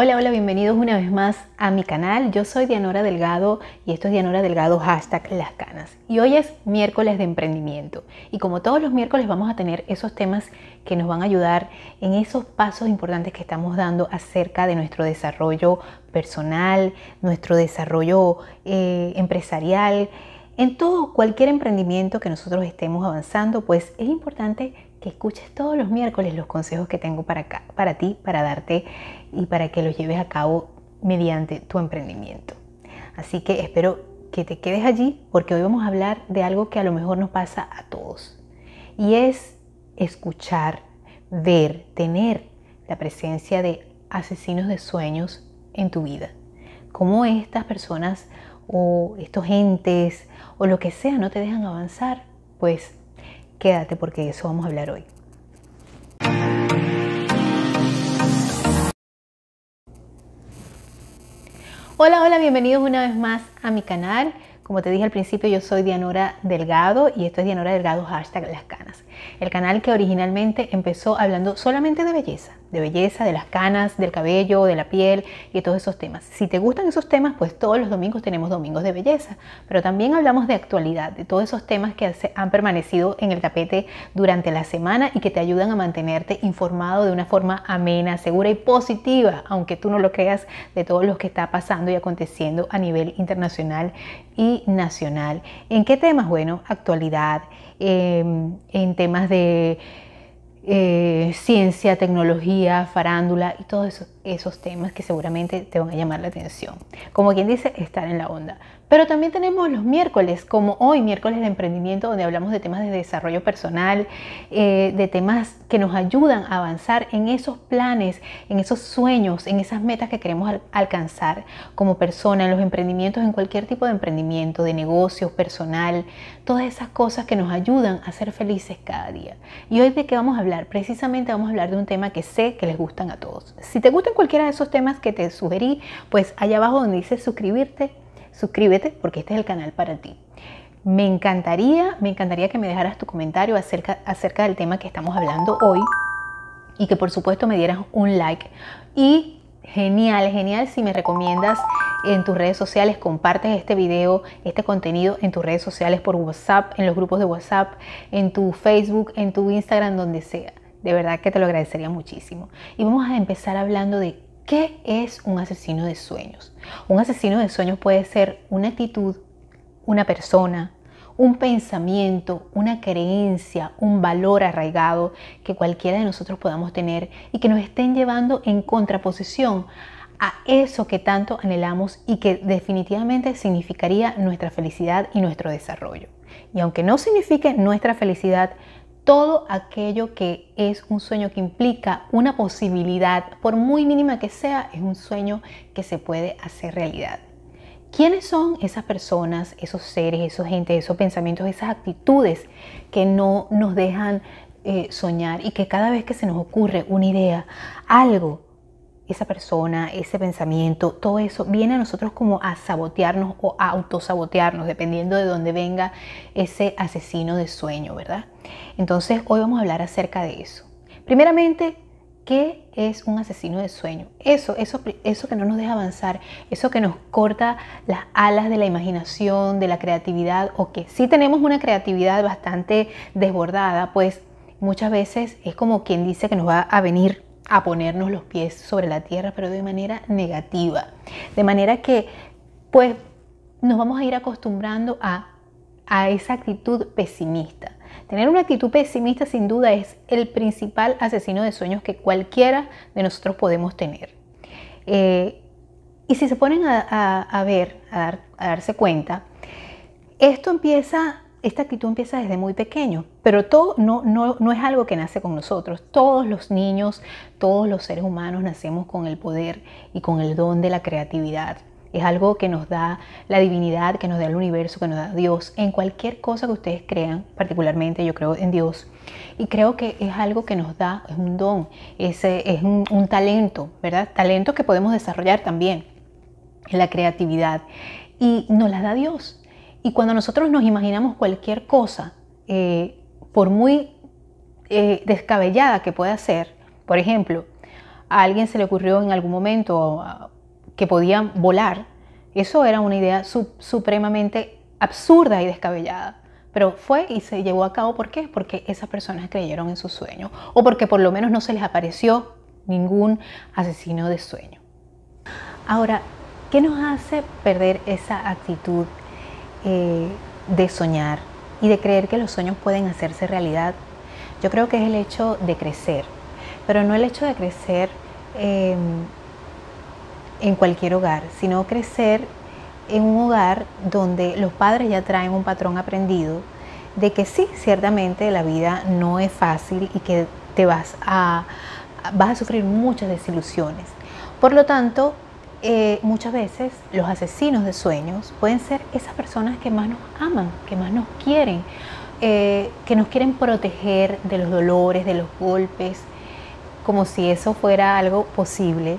Hola, hola, bienvenidos una vez más a mi canal. Yo soy Dianora Delgado y esto es Dianora Delgado hashtag Las Canas. Y hoy es miércoles de emprendimiento. Y como todos los miércoles vamos a tener esos temas que nos van a ayudar en esos pasos importantes que estamos dando acerca de nuestro desarrollo personal, nuestro desarrollo eh, empresarial. En todo, cualquier emprendimiento que nosotros estemos avanzando, pues es importante que escuches todos los miércoles los consejos que tengo para, para ti, para darte y para que los lleves a cabo mediante tu emprendimiento. Así que espero que te quedes allí porque hoy vamos a hablar de algo que a lo mejor nos pasa a todos y es escuchar, ver, tener la presencia de asesinos de sueños en tu vida. Cómo estas personas o estos entes o lo que sea no te dejan avanzar, pues Quédate porque de eso vamos a hablar hoy. Hola, hola, bienvenidos una vez más a mi canal. Como te dije al principio, yo soy Dianora Delgado y esto es Dianora Delgado hashtag Las Canas. El canal que originalmente empezó hablando solamente de belleza de belleza, de las canas, del cabello, de la piel y todos esos temas. Si te gustan esos temas, pues todos los domingos tenemos domingos de belleza, pero también hablamos de actualidad, de todos esos temas que han permanecido en el tapete durante la semana y que te ayudan a mantenerte informado de una forma amena, segura y positiva, aunque tú no lo creas, de todo lo que está pasando y aconteciendo a nivel internacional y nacional. ¿En qué temas? Bueno, actualidad, em, en temas de eh, ciencia, tecnología, farándula y todos esos, esos temas que seguramente te van a llamar la atención. Como quien dice, estar en la onda. Pero también tenemos los miércoles, como hoy, miércoles de emprendimiento, donde hablamos de temas de desarrollo personal, eh, de temas que nos ayudan a avanzar en esos planes, en esos sueños, en esas metas que queremos alcanzar como persona, en los emprendimientos, en cualquier tipo de emprendimiento, de negocio, personal, todas esas cosas que nos ayudan a ser felices cada día. Y hoy de qué vamos a hablar? Precisamente vamos a hablar de un tema que sé que les gustan a todos. Si te gustan cualquiera de esos temas que te sugerí, pues allá abajo donde dice suscribirte, suscríbete porque este es el canal para ti. Me encantaría, me encantaría que me dejaras tu comentario acerca, acerca del tema que estamos hablando hoy y que por supuesto me dieras un like. Y genial, genial si me recomiendas en tus redes sociales, compartes este video, este contenido en tus redes sociales por WhatsApp, en los grupos de WhatsApp, en tu Facebook, en tu Instagram, donde sea. De verdad que te lo agradecería muchísimo. Y vamos a empezar hablando de ¿Qué es un asesino de sueños? Un asesino de sueños puede ser una actitud, una persona, un pensamiento, una creencia, un valor arraigado que cualquiera de nosotros podamos tener y que nos estén llevando en contraposición a eso que tanto anhelamos y que definitivamente significaría nuestra felicidad y nuestro desarrollo. Y aunque no signifique nuestra felicidad, todo aquello que es un sueño que implica una posibilidad, por muy mínima que sea, es un sueño que se puede hacer realidad. ¿Quiénes son esas personas, esos seres, esos gente, esos pensamientos, esas actitudes que no nos dejan eh, soñar y que cada vez que se nos ocurre una idea, algo esa persona, ese pensamiento, todo eso viene a nosotros como a sabotearnos o a autosabotearnos, dependiendo de dónde venga ese asesino de sueño, ¿verdad? Entonces hoy vamos a hablar acerca de eso. Primeramente, ¿qué es un asesino de sueño? Eso, eso, eso que no nos deja avanzar, eso que nos corta las alas de la imaginación, de la creatividad, o que sí tenemos una creatividad bastante desbordada, pues muchas veces es como quien dice que nos va a venir a ponernos los pies sobre la tierra, pero de manera negativa. De manera que, pues, nos vamos a ir acostumbrando a, a esa actitud pesimista. Tener una actitud pesimista sin duda es el principal asesino de sueños que cualquiera de nosotros podemos tener. Eh, y si se ponen a, ver, a, a darse cuenta, esto empieza esta actitud empieza desde muy pequeño, pero todo no, no, no, es algo que nace con nosotros. Todos los niños, todos los seres humanos nacemos con el poder y con el don de la creatividad. Es algo que nos da la divinidad, que nos da el universo, que nos da Dios, en cualquier cosa que ustedes crean, particularmente yo creo en Dios. Y creo que es algo que nos da, es un don, es, es un, talento, ¿verdad? Talento que podemos desarrollar también, la creatividad. Y nos la da Dios. Y cuando nosotros nos imaginamos cualquier cosa, eh, por muy eh, descabellada que pueda ser, por ejemplo, a alguien se le ocurrió en algún momento que podían volar, eso era una idea supremamente absurda y descabellada. Pero fue y se llevó a cabo, ¿por qué? Porque esas personas creyeron en su sueño o porque por lo menos no se les apareció ningún asesino de sueño. Ahora, ¿qué nos hace perder esa actitud eh, de soñar y de creer que los sueños pueden hacerse realidad? Yo creo que es el hecho de crecer, pero no el hecho de crecer em, en cualquier hogar, sino crecer en un hogar donde los padres ya traen un patrón aprendido de que sí, ciertamente la vida no es fácil y que te vas a, vas a sufrir muchas desilusiones. Por lo tanto, eh, muchas veces los asesinos de sueños pueden ser esas personas que más nos aman, que más nos quieren, eh, que nos quieren proteger de los dolores, de los golpes, como si eso fuera algo posible.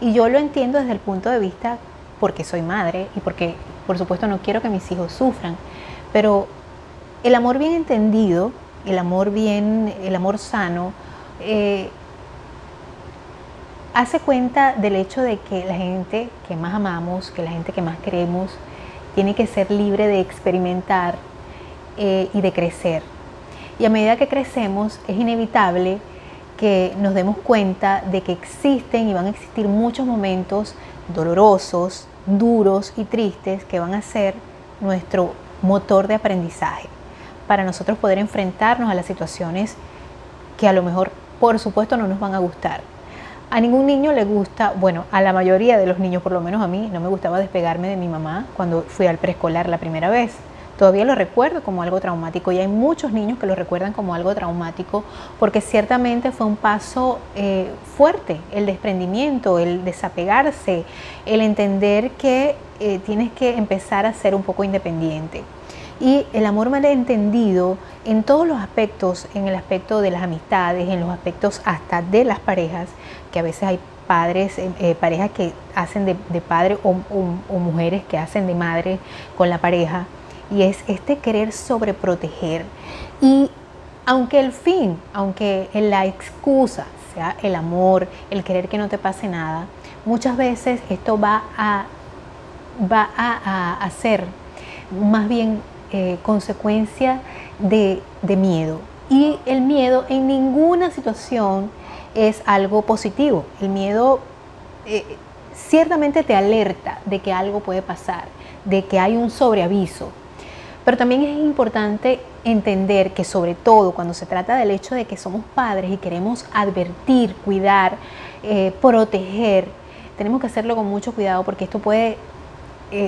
Y yo lo entiendo desde el punto de vista porque soy madre y porque por supuesto no quiero que mis hijos sufran, pero el amor bien entendido, el amor bien, el amor sano, eh, hace cuenta del hecho de que la gente que más amamos, que la gente que más queremos, tiene que ser libre de experimentar eh, y de crecer. Y a medida que crecemos es inevitable que nos demos cuenta de que existen y van a existir muchos momentos dolorosos, duros y tristes que van a ser nuestro motor de aprendizaje para nosotros poder enfrentarnos a las situaciones que a lo mejor, por supuesto, no nos van a gustar. A ningún niño le gusta, bueno, a la mayoría de los niños, por lo menos a mí, no me gustaba despegarme de mi mamá cuando fui al preescolar la primera vez. Todavía lo recuerdo como algo traumático y hay muchos niños que lo recuerdan como algo traumático porque ciertamente fue un paso eh, fuerte, el desprendimiento, el desapegarse, el entender que eh, tienes que empezar a ser un poco independiente. Y el amor malentendido en todos los aspectos, en el aspecto de las amistades, en los aspectos hasta de las parejas, que a veces hay padres, eh, eh, parejas que hacen de, padre o, mujeres que hacen de madre con la pareja, y es este querer sobreproteger. Y aunque el fin, aunque la excusa sea el amor, el querer que no te pase nada, muchas veces esto va a, va a hacer más bien eh, consecuencia de, miedo. Y el miedo en ninguna situación es algo positivo. El miedo eh, ciertamente te alerta de que algo puede pasar, de que hay un sobreaviso. Pero también es importante entender que sobre todo cuando se trata del hecho de que somos padres y queremos advertir, cuidar, eh, proteger, tenemos que hacerlo con mucho cuidado porque esto puede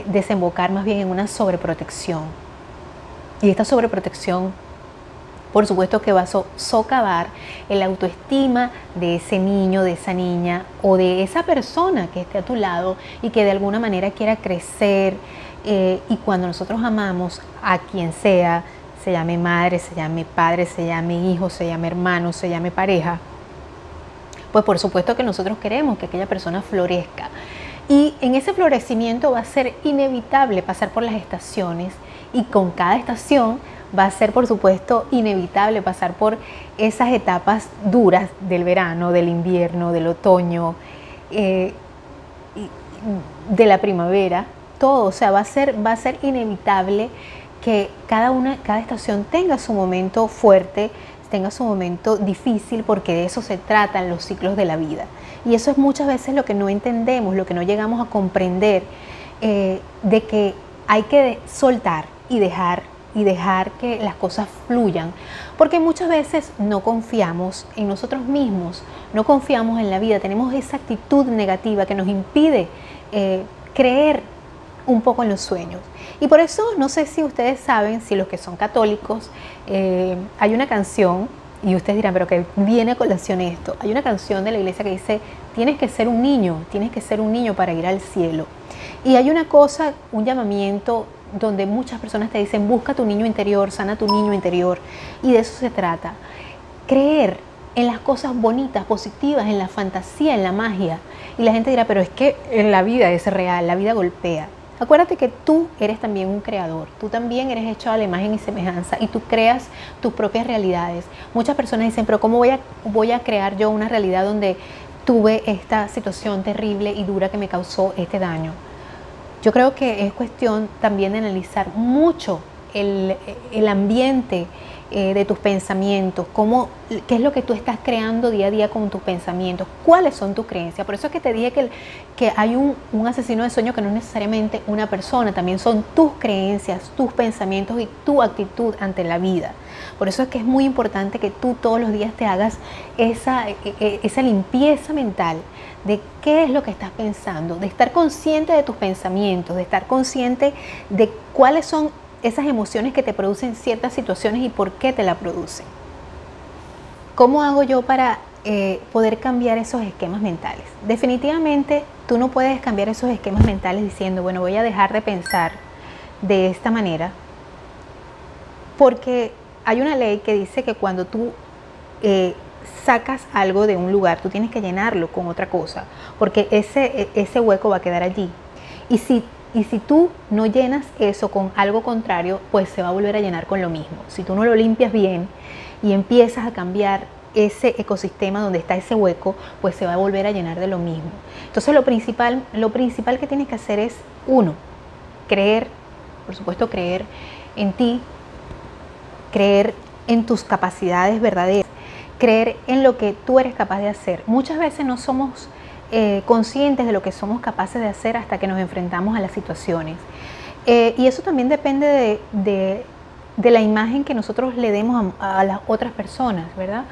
desembocar más bien en una sobreprotección. Y esta sobreprotección, por supuesto que va a socavar el autoestima de ese niño, de esa niña o de esa persona que esté a tu lado y que de alguna manera quiera crecer. Eh, y cuando nosotros amamos a quien sea, se llame madre, se llame padre, se llame hijo, se llame hermano, se llame pareja, pues por supuesto que nosotros queremos que aquella persona florezca. Y en ese florecimiento va a ser inevitable pasar por las estaciones y con cada estación va a ser por supuesto inevitable pasar por esas etapas duras del verano, del invierno, del otoño, eh, de la primavera, todo, o sea, va a ser, va a ser inevitable que cada, una, cada estación tenga su momento fuerte, tenga su momento difícil, porque de eso se tratan los ciclos de la vida. Y eso es muchas veces lo que no entendemos, lo que no llegamos a comprender, eh, de que hay que soltar, y dejar y dejar que las cosas fluyan, porque muchas veces no confiamos en nosotros mismos, no confiamos en la vida, tenemos esa actitud negativa que nos impide eh, creer un poco en los sueños. Y por eso no sé si ustedes saben, si los que son católicos, eh, hay una canción, y ustedes dirán, pero que viene a colación esto, hay una canción de la iglesia que dice, tienes que ser un niño, tienes que ser un niño para ir al cielo. Y hay una cosa, un llamamiento donde muchas personas te dicen, busca tu niño interior, sana tu niño interior. Y de eso se trata. Creer en las cosas bonitas, positivas, en la fantasía, en la magia. Y la gente dirá, pero es que en la vida es real, la vida golpea. Acuérdate que tú eres también un creador, tú también eres hecho a la imagen y semejanza y tú creas tus propias realidades. Muchas personas dicen, pero ¿cómo voy a, voy a crear yo una realidad donde tuve esta situación terrible y dura que me causó este daño. Yo creo que es cuestión también de analizar mucho el, el ambiente eh, de tus pensamientos, cómo, qué es lo que tú estás creando día a día con tus pensamientos, cuáles son tus creencias. Por eso es que te dije que, que hay un, un, asesino de sueño que no es necesariamente una persona, también son tus creencias, tus pensamientos y tu actitud ante la vida. Por eso es que es muy importante que tú todos los días te hagas esa, e, e, esa limpieza mental de qué es lo que estás pensando, de estar consciente de tus pensamientos, de estar consciente de cuáles son esas emociones que te producen ciertas situaciones y por qué te la producen. ¿Cómo hago yo para eh, poder cambiar esos esquemas mentales? Definitivamente tú no puedes cambiar esos esquemas mentales diciendo, bueno, voy a dejar de pensar de esta manera, porque hay una ley que dice que cuando tú eh, sacas algo de un lugar, tú tienes que llenarlo con otra cosa, porque ese, ese hueco va a quedar allí. Y si y si tú no llenas eso con algo contrario, pues se va a volver a llenar con lo mismo. Si tú no lo limpias bien y empiezas a cambiar ese ecosistema donde está ese hueco, pues se va a volver a llenar de lo mismo. Entonces lo principal, lo principal que tienes que hacer es, uno, creer, por supuesto creer en ti, creer en tus capacidades verdaderas, creer en lo que tú eres capaz de hacer. Muchas veces no somos eh, conscientes de lo que somos capaces de hacer hasta que nos enfrentamos a las situaciones. Eh, y eso también depende de, la imagen que nosotros le demos a, las otras personas, ¿verdad?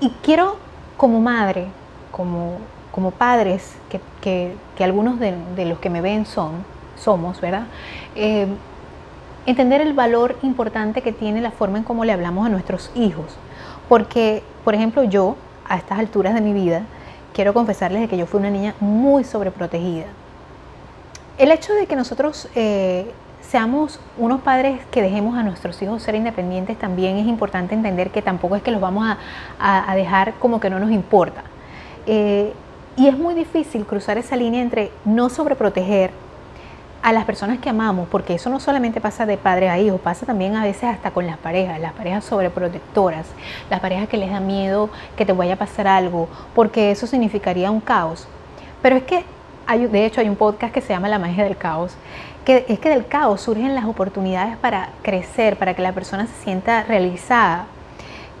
Y quiero, como madre, como, como padres, que, algunos de, los que me ven son, somos, ¿verdad? Eh, entender el valor importante que tiene la forma en cómo le hablamos a nuestros hijos. Porque, por ejemplo, yo, a estas alturas de mi vida, quiero confesarles de que yo fui una niña muy sobreprotegida. El hecho de que nosotros eh, seamos unos padres que dejemos a nuestros hijos ser independientes también es importante entender que tampoco es que los vamos a, dejar como que no nos importa. Eh, y es muy difícil cruzar esa línea entre no sobreproteger a las personas que amamos, porque eso no solamente pasa de padre a hijo, pasa también a veces hasta con las parejas, las parejas sobreprotectoras, las parejas que les da miedo que te vaya a pasar algo, porque eso significaría un caos. Pero es que, hay, de hecho, hay un podcast que se llama La magia del caos, que es que del caos surgen las oportunidades para crecer, para que la persona se sienta realizada.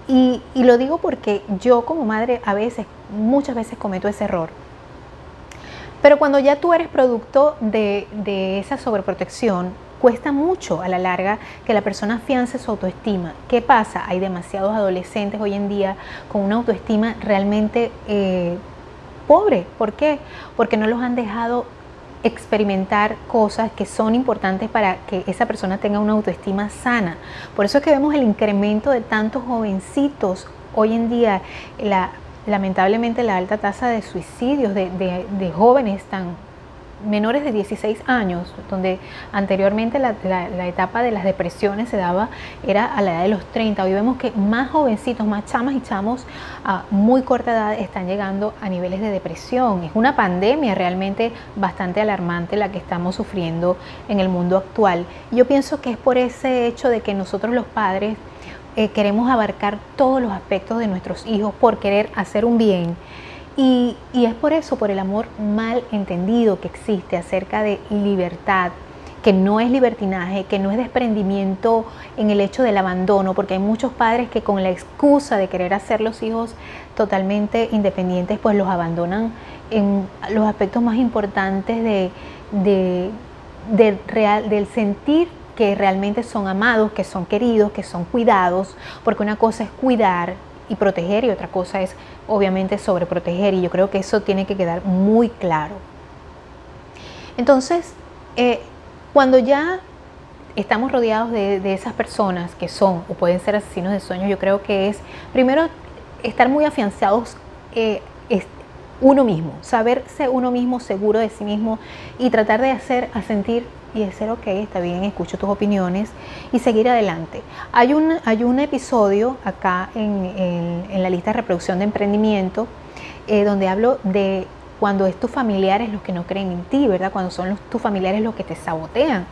Y, y lo digo porque yo como madre a veces, muchas veces cometo ese error pero cuando ya tú eres producto de, esa sobreprotección, cuesta mucho a la larga que la persona afiance su autoestima. ¿Qué pasa? Hay demasiados adolescentes hoy en día con una autoestima realmente eh, pobre. ¿Por qué? Porque no los han dejado experimentar cosas que son importantes para que esa persona tenga una autoestima sana. Por eso es que vemos el incremento de tantos jovencitos hoy en día, lamentablemente la alta tasa de suicidios de, jóvenes tan menores de 16 años, donde anteriormente la, etapa de las depresiones se daba, era a la edad de los 30. Hoy vemos que más jovencitos, más chamas y chamos a muy corta edad están llegando a niveles de depresión. Es una pandemia realmente bastante alarmante la que estamos sufriendo en el mundo actual. Yo pienso que es por ese hecho de que nosotros los padres eh, queremos abarcar todos los aspectos de nuestros hijos por querer hacer un bien. Y, y es por eso, por el amor mal entendido que existe acerca de libertad, que no es libertinaje, que no es desprendimiento en el hecho del abandono, porque hay muchos padres que con la excusa de querer hacer los hijos totalmente independientes, pues los abandonan en los aspectos más importantes de, real, del sentir que realmente son amados, que son queridos, que son cuidados, porque una cosa es cuidar y proteger y otra cosa es obviamente sobreproteger y yo creo que eso tiene que quedar muy claro. Entonces, eh, cuando ya estamos rodeados de, esas personas que son o pueden ser asesinos de sueños, yo creo que es primero estar muy afianzados eh, uno mismo, saberse uno mismo seguro de sí mismo y tratar de hacer a sentir y decir, ok, está bien, escucho tus opiniones y seguir adelante. Hay un, hay un episodio acá en, la lista de reproducción de emprendimiento eh, donde hablo de cuando es tus familiares los que no creen en ti, ¿verdad? Cuando son tus familiares los que te sabotean.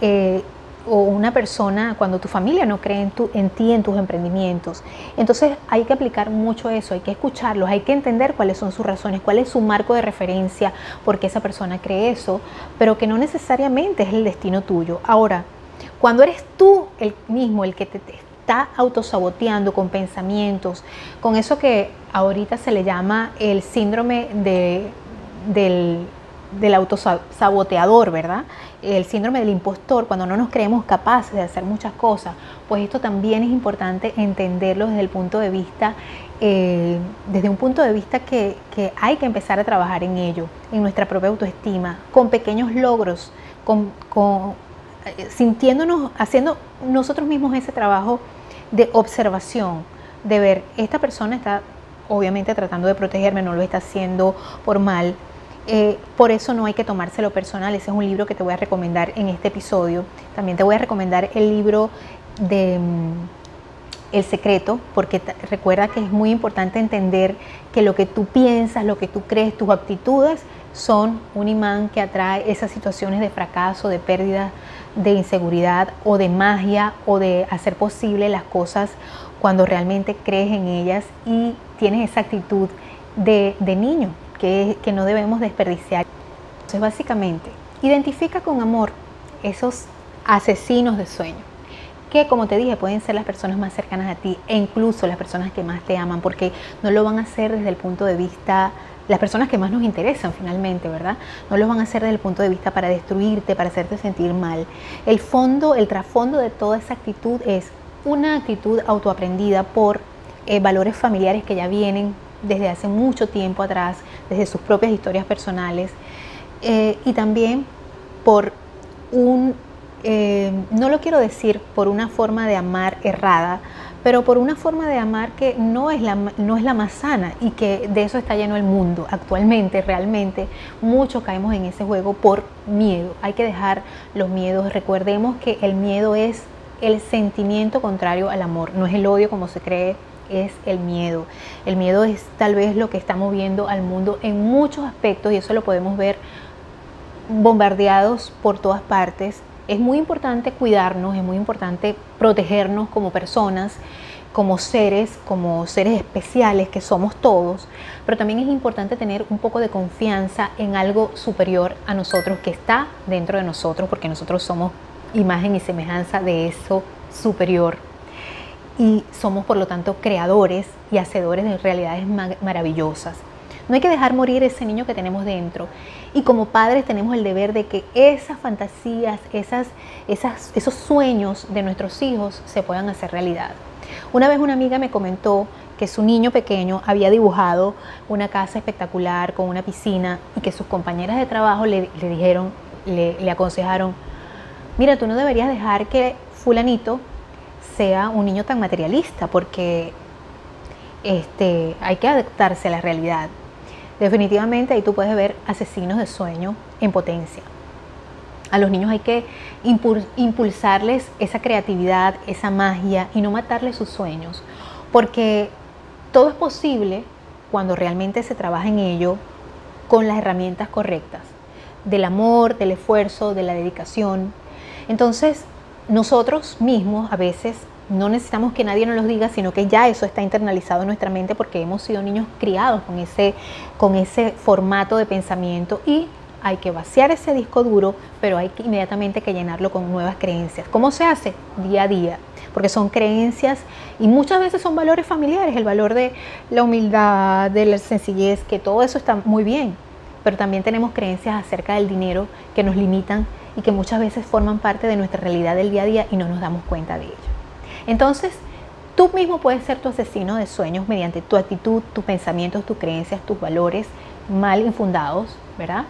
Eh, o una persona, cuando tu familia no cree en, tu, en ti, en tus emprendimientos. Entonces hay que aplicar mucho eso, hay que escucharlos, hay que entender cuáles son sus razones, cuál es su marco de referencia, por qué esa persona cree eso, pero que no necesariamente es el destino tuyo. Ahora, cuando eres tú el mismo el que te, está autosaboteando con pensamientos, con eso que ahorita se le llama el síndrome de, del del autosaboteador, ¿verdad? El síndrome del impostor, cuando no nos creemos capaces de hacer muchas cosas, pues esto también es importante entenderlo desde el punto de vista, eh, desde un punto de vista que, hay que empezar a trabajar en ello, en nuestra propia autoestima, con pequeños logros, con, eh, sintiéndonos, haciendo nosotros mismos ese trabajo de observación, de ver, esta persona está obviamente tratando de protegerme, no lo está haciendo por mal, eh, por eso no hay que tomárselo personal. Ese es un libro que te voy a recomendar en este episodio. También te voy a recomendar el libro de mm, El secreto, porque recuerda que es muy importante entender que lo que tú piensas, lo que tú crees, tus actitudes son un imán que atrae esas situaciones de fracaso, de pérdida, de inseguridad o de magia o de hacer posible las cosas cuando realmente crees en ellas y tienes esa actitud de niño, que, no debemos desperdiciar. Entonces, básicamente, identifica con amor esos asesinos de sueño, que como te dije pueden ser las personas más cercanas a ti e incluso las personas que más te aman, porque no lo van a hacer desde el punto de vista, las personas que más nos interesan finalmente, ¿verdad? No lo van a hacer desde el punto de vista para destruirte, para hacerte sentir mal. El fondo, el trasfondo de toda esa actitud es una actitud autoaprendida por eh, valores familiares que ya vienen desde hace mucho tiempo atrás, desde sus propias historias personales, eh, y también por un, eh, no lo quiero decir por una forma de amar errada, pero por una forma de amar que no es, la, no es la más sana y que de eso está lleno el mundo. Actualmente, realmente, muchos caemos en ese juego por miedo. Hay que dejar los miedos. Recordemos que el miedo es el sentimiento contrario al amor, no es el odio como se cree es el miedo. El miedo es tal vez lo que está moviendo al mundo en muchos aspectos y eso lo podemos ver bombardeados por todas partes. Es muy importante cuidarnos, es muy importante protegernos como personas, como seres, como seres especiales que somos todos, pero también es importante tener un poco de confianza en algo superior a nosotros que está dentro de nosotros, porque nosotros somos imagen y semejanza de eso superior y somos por lo tanto creadores y hacedores de realidades maravillosas. No hay que dejar morir ese niño que tenemos dentro. Y como padres tenemos el deber de que esas fantasías, esas, esas, esos sueños de nuestros hijos se puedan hacer realidad. Una vez una amiga me comentó que su niño pequeño había dibujado una casa espectacular con una piscina y que sus compañeras de trabajo le, dijeron, le, le aconsejaron, mira, tú no deberías dejar que fulanito sea un niño tan materialista, porque este, hay que adaptarse a la realidad. Definitivamente ahí tú puedes ver asesinos de sueño en potencia. A los niños hay que impulsarles esa creatividad, esa magia y no matarles sus sueños, porque todo es posible cuando realmente se trabaja en ello con las herramientas correctas, del amor, del esfuerzo, de la dedicación. Entonces, nosotros mismos a veces no necesitamos que nadie nos lo diga, sino que ya eso está internalizado en nuestra mente porque hemos sido niños criados con ese, con ese formato de pensamiento y hay que vaciar ese disco duro, pero hay que inmediatamente que llenarlo con nuevas creencias. ¿Cómo se hace? Día a día, porque son creencias y muchas veces son valores familiares, el valor de la humildad, de la sencillez, que todo eso está muy bien, pero también tenemos creencias acerca del dinero que nos limitan y que muchas veces forman parte de nuestra realidad del día a día y no nos damos cuenta de ello. Entonces, tú mismo puedes ser tu asesino de sueños mediante tu actitud, tus pensamientos, tus creencias, tus valores mal infundados, ¿verdad?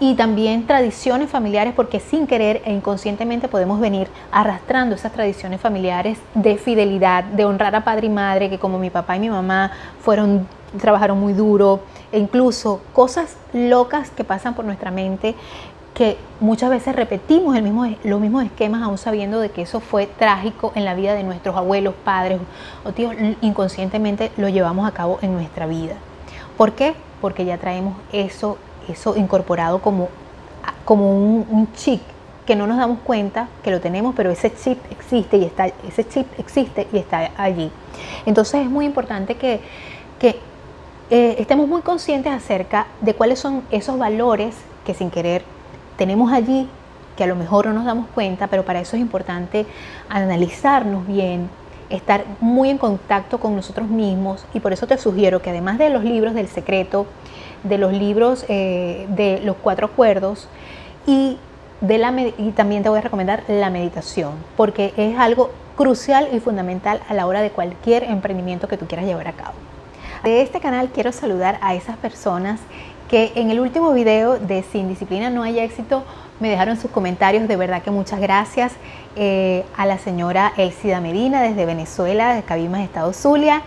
Y también tradiciones familiares, porque sin querer e inconscientemente podemos venir arrastrando esas tradiciones familiares de fidelidad, de honrar a padre y madre, que como mi papá y mi mamá fueron trabajaron muy duro, e incluso cosas locas que pasan por nuestra mente que muchas veces repetimos el mismo, los mismos esquemas aún sabiendo de que eso fue trágico en la vida de nuestros abuelos, padres o tíos, inconscientemente lo llevamos a cabo en nuestra vida. ¿Por qué? Porque ya traemos eso, eso incorporado como, como un, chip que no nos damos cuenta que lo tenemos, pero ese chip existe y está, ese chip existe y está allí. Entonces es muy importante que, que eh, estemos muy conscientes acerca de cuáles son esos valores que sin querer tenemos allí, que a lo mejor no nos damos cuenta, pero para eso es importante analizarnos bien, estar muy en contacto con nosotros mismos y por eso te sugiero que además de los libros del secreto, de los libros eh, de los cuatro acuerdos y, de la, y también te voy a recomendar la meditación, porque es algo crucial y fundamental a la hora de cualquier emprendimiento que tú quieras llevar a cabo. De este canal quiero saludar a esas personas que en el último video de Sin Disciplina no hay éxito me dejaron sus comentarios, de verdad que muchas gracias eh, a la señora Elsida Medina desde Venezuela, de Cabimas, Estado Zulia,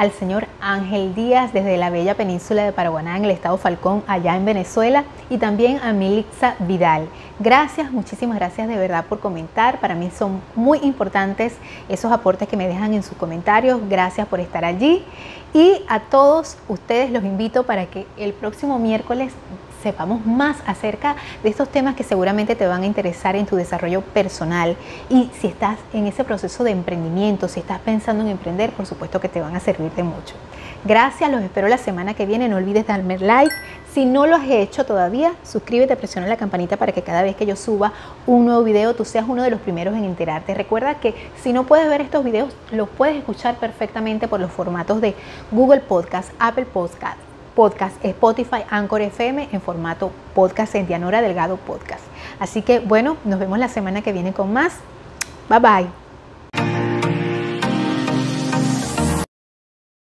al señor Ángel Díaz desde la bella península de Paraguaná en el estado Falcón, allá en Venezuela, y también a Milixa Vidal. Gracias, muchísimas gracias de verdad por comentar. Para mí son muy importantes esos aportes que me dejan en sus comentarios. Gracias por estar allí. Y a todos ustedes los invito para que el próximo miércoles sepamos más acerca de estos temas que seguramente te van a interesar en tu desarrollo personal. Y si estás en ese proceso de emprendimiento, si estás pensando en emprender, por supuesto que te van a servir de mucho. Gracias, los espero la semana que viene. No olvides darme like. Si no lo has hecho todavía, suscríbete, presiona la campanita para que cada vez que yo suba un nuevo video, tú seas uno de los primeros en enterarte. Recuerda que si no puedes ver estos videos, los puedes escuchar perfectamente por los formatos de Google Podcast, Apple Podcast, podcast Spotify, Anchor FM en formato podcast en Dianora Delgado Podcast. Así que bueno, nos vemos la semana que viene con más. Bye bye.